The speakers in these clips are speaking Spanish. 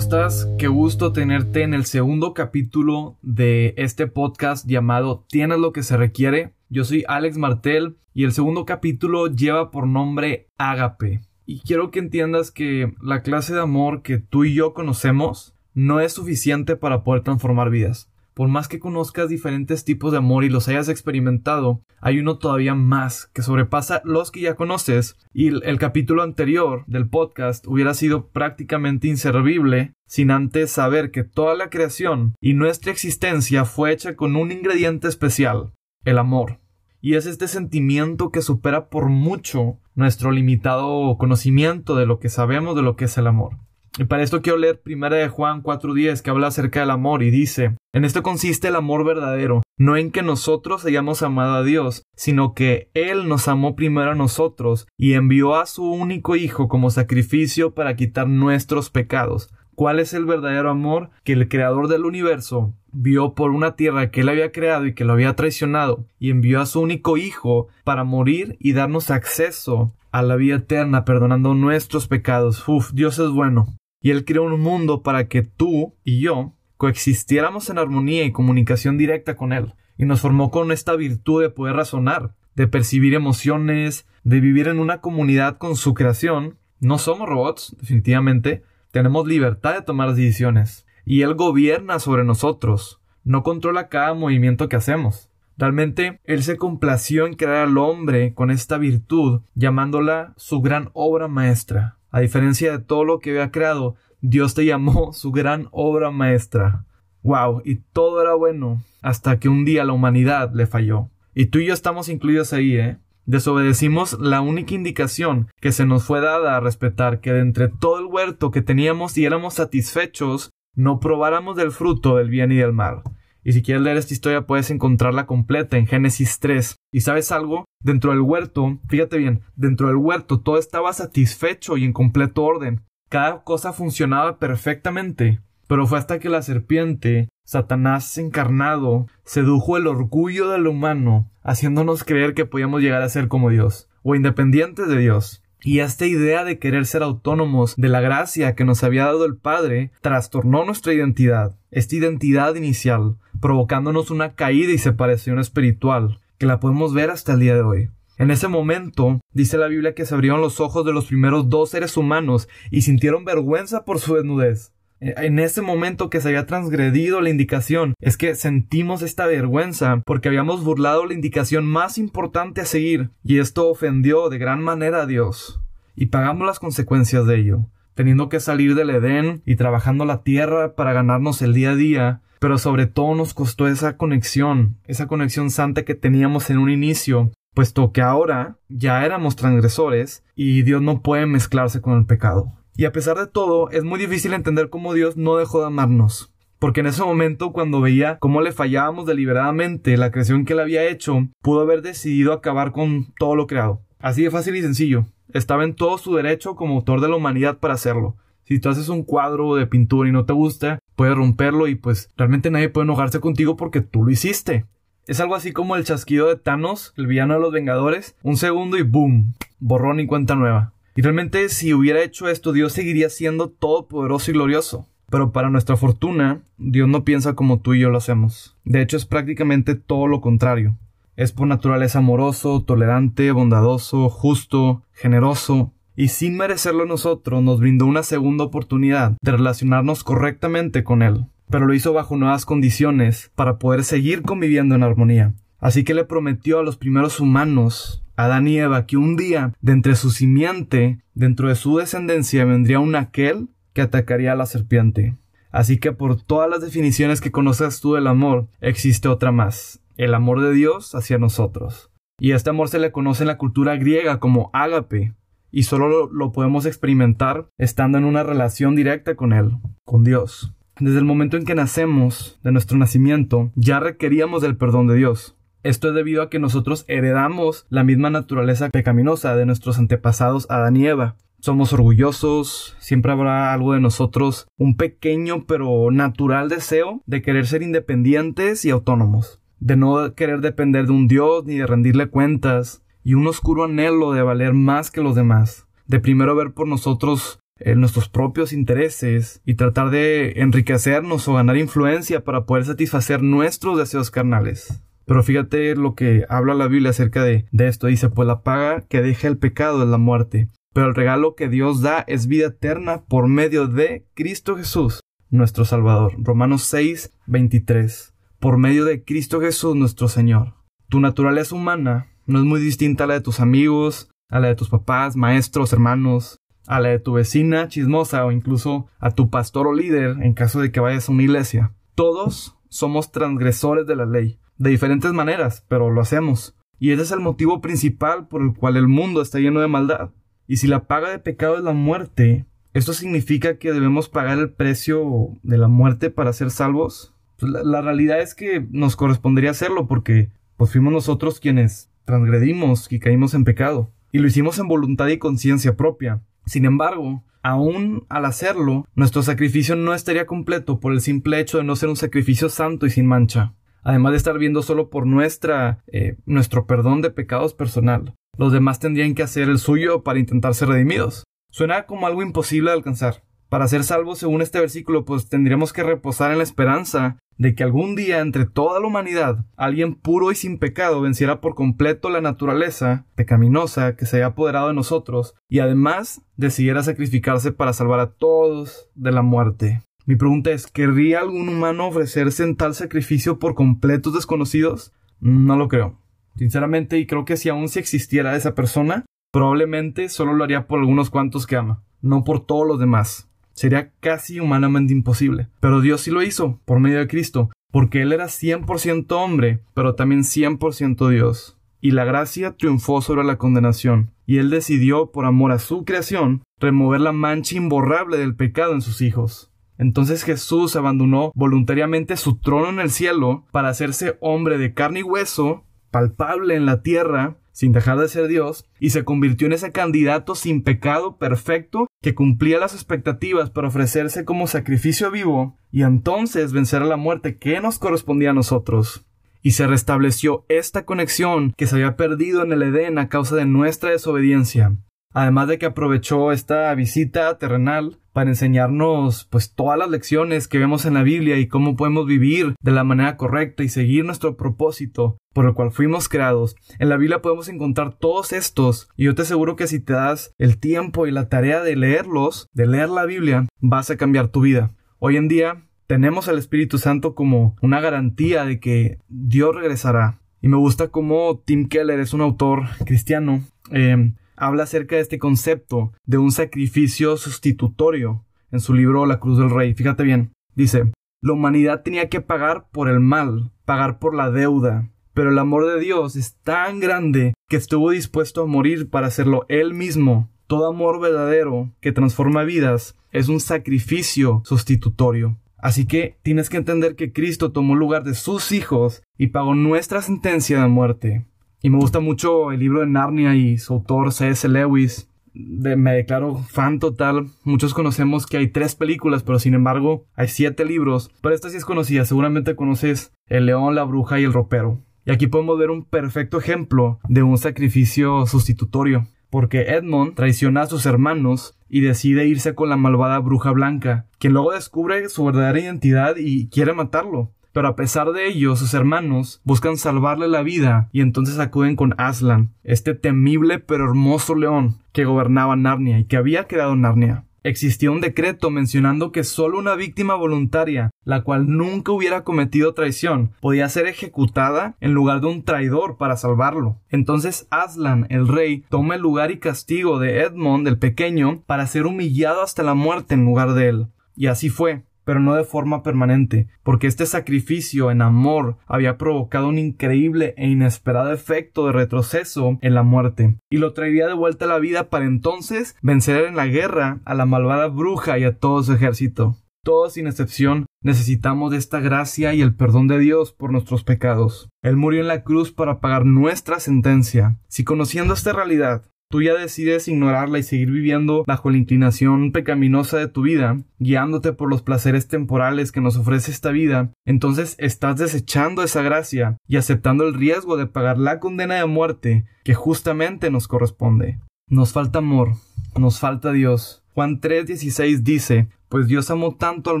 estás? Qué gusto tenerte en el segundo capítulo de este podcast llamado Tienes lo que se requiere. Yo soy Alex Martel y el segundo capítulo lleva por nombre Ágape. Y quiero que entiendas que la clase de amor que tú y yo conocemos no es suficiente para poder transformar vidas por más que conozcas diferentes tipos de amor y los hayas experimentado, hay uno todavía más que sobrepasa los que ya conoces y el, capítulo anterior del podcast hubiera sido prácticamente inservible sin antes saber que toda la creación y nuestra existencia fue hecha con un ingrediente especial, el amor. Y es este sentimiento que supera por mucho nuestro limitado conocimiento de lo que sabemos de lo que es el amor. Y para esto quiero leer 1 de Juan 4.10 que habla acerca del amor y dice, en esto consiste el amor verdadero, no en que nosotros hayamos amado a Dios, sino que Él nos amó primero a nosotros y envió a su único Hijo como sacrificio para quitar nuestros pecados. ¿Cuál es el verdadero amor? Que el Creador del universo vio por una tierra que Él había creado y que lo había traicionado, y envió a su único Hijo para morir y darnos acceso a la vida eterna, perdonando nuestros pecados. Uf, Dios es bueno y Él creó un mundo para que tú y yo coexistiéramos en armonía y comunicación directa con Él. Y nos formó con esta virtud de poder razonar, de percibir emociones, de vivir en una comunidad con su creación. No somos robots, definitivamente. Tenemos libertad de tomar decisiones. Y Él gobierna sobre nosotros. No controla cada movimiento que hacemos. Realmente Él se complació en crear al hombre con esta virtud, llamándola su gran obra maestra. A diferencia de todo lo que había creado, Dios te llamó su gran obra maestra. Wow, y todo era bueno, hasta que un día la humanidad le falló. Y tú y yo estamos incluidos ahí, ¿eh? Desobedecimos la única indicación que se nos fue dada a respetar, que de entre todo el huerto que teníamos y éramos satisfechos, no probáramos del fruto del bien y del mal. Y si quieres leer esta historia puedes encontrarla completa en Génesis 3. ¿Y sabes algo? Dentro del huerto, fíjate bien, dentro del huerto todo estaba satisfecho y en completo orden. Cada cosa funcionaba perfectamente. Pero fue hasta que la serpiente, Satanás encarnado, sedujo el orgullo del humano, haciéndonos creer que podíamos llegar a ser como Dios, o independientes de Dios. Y esta idea de querer ser autónomos de la gracia que nos había dado el Padre trastornó nuestra identidad, esta identidad inicial, provocándonos una caída y separación espiritual, que la podemos ver hasta el día de hoy. En ese momento, dice la Biblia que se abrieron los ojos de los primeros dos seres humanos y sintieron vergüenza por su desnudez. Eh, en ese momento que se había transgredido la indicación, es que sentimos esta vergüenza porque habíamos burlado la indicación más importante a seguir, y esto ofendió de gran manera a Dios. Y pagamos las consecuencias de ello, teniendo que salir del Edén y trabajando la tierra para ganarnos el día a día, pero sobre todo nos costó esa conexión, esa conexión santa que teníamos en un inicio, puesto que ahora ya éramos transgresores y Dios no puede mezclarse con el pecado. Y a pesar de todo, es muy difícil entender cómo Dios no dejó de amarnos. Porque en ese momento, cuando veía cómo le fallábamos deliberadamente la creación que él había hecho, pudo haber decidido acabar con todo lo creado. Así de fácil y sencillo. Estaba en todo su derecho como autor de la humanidad para hacerlo. Si tú haces un cuadro de pintura y no te gusta, puedes romperlo y pues realmente nadie puede enojarse contigo porque tú lo hiciste. Es algo así como el chasquido de Thanos, el villano de los Vengadores, un segundo y boom, borrón y cuenta nueva. Y realmente si hubiera hecho esto, Dios seguiría siendo todopoderoso y glorioso. Pero para nuestra fortuna, Dios no piensa como tú y yo lo hacemos. De hecho, es prácticamente todo lo contrario. Es por naturaleza amoroso, tolerante, bondadoso, justo, generoso, y sin merecerlo nosotros nos brindó una segunda oportunidad de relacionarnos correctamente con Él. Pero lo hizo bajo nuevas condiciones para poder seguir conviviendo en armonía. Así que le prometió a los primeros humanos Adán y Eva que un día, de entre su simiente, dentro de su descendencia, vendría un aquel que atacaría a la serpiente. Así que por todas las definiciones que conoces tú del amor, existe otra más, el amor de Dios hacia nosotros. Y este amor se le conoce en la cultura griega como ágape, y solo lo, podemos experimentar estando en una relación directa con Él, con Dios. Desde el momento en que nacemos, de nuestro nacimiento, ya requeríamos del perdón de Dios. Esto es debido a que nosotros heredamos la misma naturaleza pecaminosa de nuestros antepasados Adán y Eva. Somos orgullosos, siempre habrá algo de nosotros, un pequeño pero natural deseo de querer ser independientes y autónomos, de no querer depender de un Dios ni de rendirle cuentas, y un oscuro anhelo de valer más que los demás, de primero ver por nosotros eh, nuestros propios intereses y tratar de enriquecernos o ganar influencia para poder satisfacer nuestros deseos carnales. Pero fíjate lo que habla la Biblia acerca de, de esto. Dice, pues la paga que deja el pecado es la muerte, pero el regalo que Dios da es vida eterna por medio de Cristo Jesús, nuestro Salvador. Romanos 6, 23. Por medio de Cristo Jesús, nuestro Señor. Tu naturaleza humana no es muy distinta a la de tus amigos, a la de tus papás, maestros, hermanos, a la de tu vecina chismosa o incluso a tu pastor o líder en caso de que vayas a una iglesia. Todos somos transgresores de la ley, de diferentes maneras, pero lo hacemos. Y ese es el motivo principal por el cual el mundo está lleno de maldad. Y si la paga de pecado es la muerte, ¿esto significa que debemos pagar el precio de la muerte para ser salvos? Pues la, realidad es que nos correspondería hacerlo porque pues fuimos nosotros quienes transgredimos y caímos en pecado. Y lo hicimos en voluntad y conciencia propia. Sin embargo, aún al hacerlo, nuestro sacrificio no estaría completo por el simple hecho de no ser un sacrificio santo y sin mancha. Además de estar viendo solo por nuestra, eh, nuestro perdón de pecados personal los demás tendrían que hacer el suyo para intentar ser redimidos. Suena como algo imposible de alcanzar. Para ser salvos, según este versículo, pues tendríamos que reposar en la esperanza de que algún día entre toda la humanidad alguien puro y sin pecado venciera por completo la naturaleza pecaminosa que se haya apoderado de nosotros y además decidiera sacrificarse para salvar a todos de la muerte. Mi pregunta es, ¿querría algún humano ofrecerse en tal sacrificio por completos desconocidos? No lo creo. Sinceramente, y creo que si aún si existiera esa persona, probablemente solo lo haría por algunos cuantos que ama, no por todos los demás. Sería casi humanamente imposible. Pero Dios sí lo hizo, por medio de Cristo, porque Él era 100% hombre, pero también 100% Dios. Y la gracia triunfó sobre la condenación, y Él decidió, por amor a su creación, remover la mancha imborrable del pecado en sus hijos. Entonces Jesús abandonó voluntariamente su trono en el cielo para hacerse hombre de carne y hueso palpable en la tierra, sin dejar de ser Dios, y se convirtió en ese candidato sin pecado perfecto que cumplía las expectativas para ofrecerse como sacrificio vivo y entonces vencer a la muerte que nos correspondía a nosotros. Y se restableció esta conexión que se había perdido en el Edén a causa de nuestra desobediencia. Además de que aprovechó esta visita terrenal para enseñarnos pues todas las lecciones que vemos en la Biblia y cómo podemos vivir de la manera correcta y seguir nuestro propósito por el cual fuimos creados. En la Biblia podemos encontrar todos estos y yo te aseguro que si te das el tiempo y la tarea de leerlos, de leer la Biblia, vas a cambiar tu vida. Hoy en día tenemos al Espíritu Santo como una garantía de que Dios regresará. Y me gusta cómo Tim Keller es un autor cristiano. Eh, habla acerca de este concepto de un sacrificio sustitutorio en su libro La Cruz del Rey. Fíjate bien, dice, la humanidad tenía que pagar por el mal, pagar por la deuda, pero el amor de Dios es tan grande que estuvo dispuesto a morir para hacerlo Él mismo. Todo amor verdadero que transforma vidas es un sacrificio sustitutorio. Así que tienes que entender que Cristo tomó lugar de sus hijos y pagó nuestra sentencia de muerte. Y me gusta mucho el libro de Narnia y su autor C.S. Lewis. me declaro fan total. Muchos conocemos que hay tres películas, pero sin embargo hay siete libros. Pero esta sí es conocida. Seguramente conoces El león, la bruja y el ropero. Y aquí podemos ver un perfecto ejemplo de un sacrificio sustitutorio. Porque Edmond traiciona a sus hermanos y decide irse con la malvada bruja blanca, quien luego descubre su verdadera identidad y quiere matarlo. Pero a pesar de ello, sus hermanos buscan salvarle la vida y entonces acuden con Aslan, este temible pero hermoso león que gobernaba Narnia y que había creado Narnia. Existía un decreto mencionando que solo una víctima voluntaria, la cual nunca hubiera cometido traición, podía ser ejecutada en lugar de un traidor para salvarlo. Entonces Aslan, el rey, toma el lugar y castigo de Edmond el pequeño para ser humillado hasta la muerte en lugar de él. Y así fue pero no de forma permanente, porque este sacrificio en amor había provocado un increíble e inesperado efecto de retroceso en la muerte, y lo traería de vuelta a la vida para entonces vencer en la guerra a la malvada bruja y a todo su ejército. Todos sin excepción necesitamos de esta gracia y el perdón de Dios por nuestros pecados. Él murió en la cruz para pagar nuestra sentencia. Si conociendo esta realidad tú ya decides ignorarla y seguir viviendo bajo la inclinación pecaminosa de tu vida, guiándote por los placeres temporales que nos ofrece esta vida, entonces estás desechando esa gracia y aceptando el riesgo de pagar la condena de muerte que justamente nos corresponde. Nos falta amor, nos falta Dios. Juan 3:16 dice, Pues Dios amó tanto al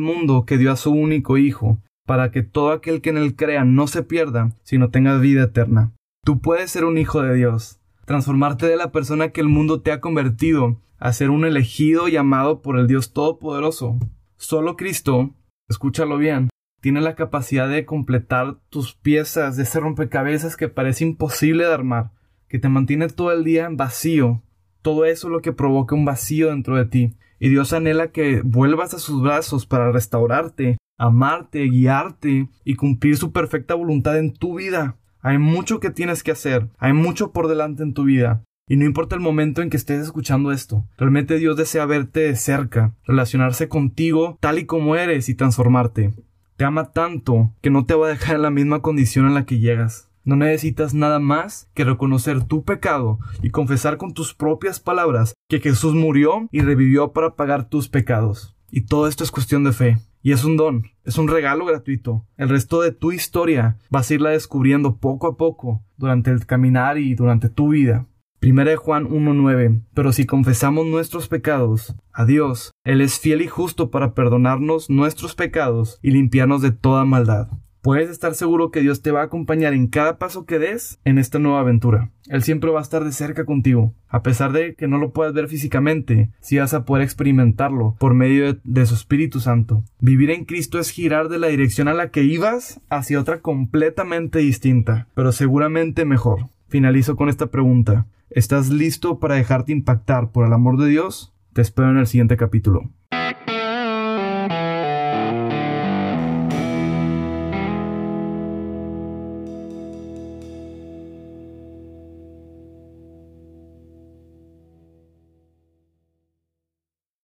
mundo que dio a su único Hijo, para que todo aquel que en él crea no se pierda, sino tenga vida eterna. Tú puedes ser un hijo de Dios, transformarte de la persona que el mundo te ha convertido a ser un elegido llamado por el Dios Todopoderoso. Solo Cristo, escúchalo bien, tiene la capacidad de completar tus piezas de ese rompecabezas que parece imposible de armar, que te mantiene todo el día en vacío. Todo eso es lo que provoca un vacío dentro de ti. Y Dios anhela que vuelvas a sus brazos para restaurarte, amarte, guiarte y cumplir su perfecta voluntad en tu vida. Hay mucho que tienes que hacer, hay mucho por delante en tu vida. Y no importa el momento en que estés escuchando esto, realmente Dios desea verte de cerca, relacionarse contigo tal y como eres y transformarte. Te ama tanto que no te va a dejar en la misma condición en la que llegas. No necesitas nada más que reconocer tu pecado y confesar con tus propias palabras que Jesús murió y revivió para pagar tus pecados. Y todo esto es cuestión de fe. Y es un don, es un regalo gratuito. El resto de tu historia vas a irla descubriendo poco a poco durante el caminar y durante tu vida. Primera de Juan 1.9 Pero si confesamos nuestros pecados a Dios, Él es fiel y justo para perdonarnos nuestros pecados y limpiarnos de toda maldad. Puedes estar seguro que Dios te va a acompañar en cada paso que des en esta nueva aventura. Él siempre va a estar de cerca contigo. A pesar de que no lo puedas ver físicamente, sí vas a poder experimentarlo por medio de, de, su Espíritu Santo. Vivir en Cristo es girar de la dirección a la que ibas hacia otra completamente distinta, pero seguramente mejor. Finalizo con esta pregunta. ¿Estás listo para dejarte impactar por el amor de Dios? Te espero en el siguiente capítulo.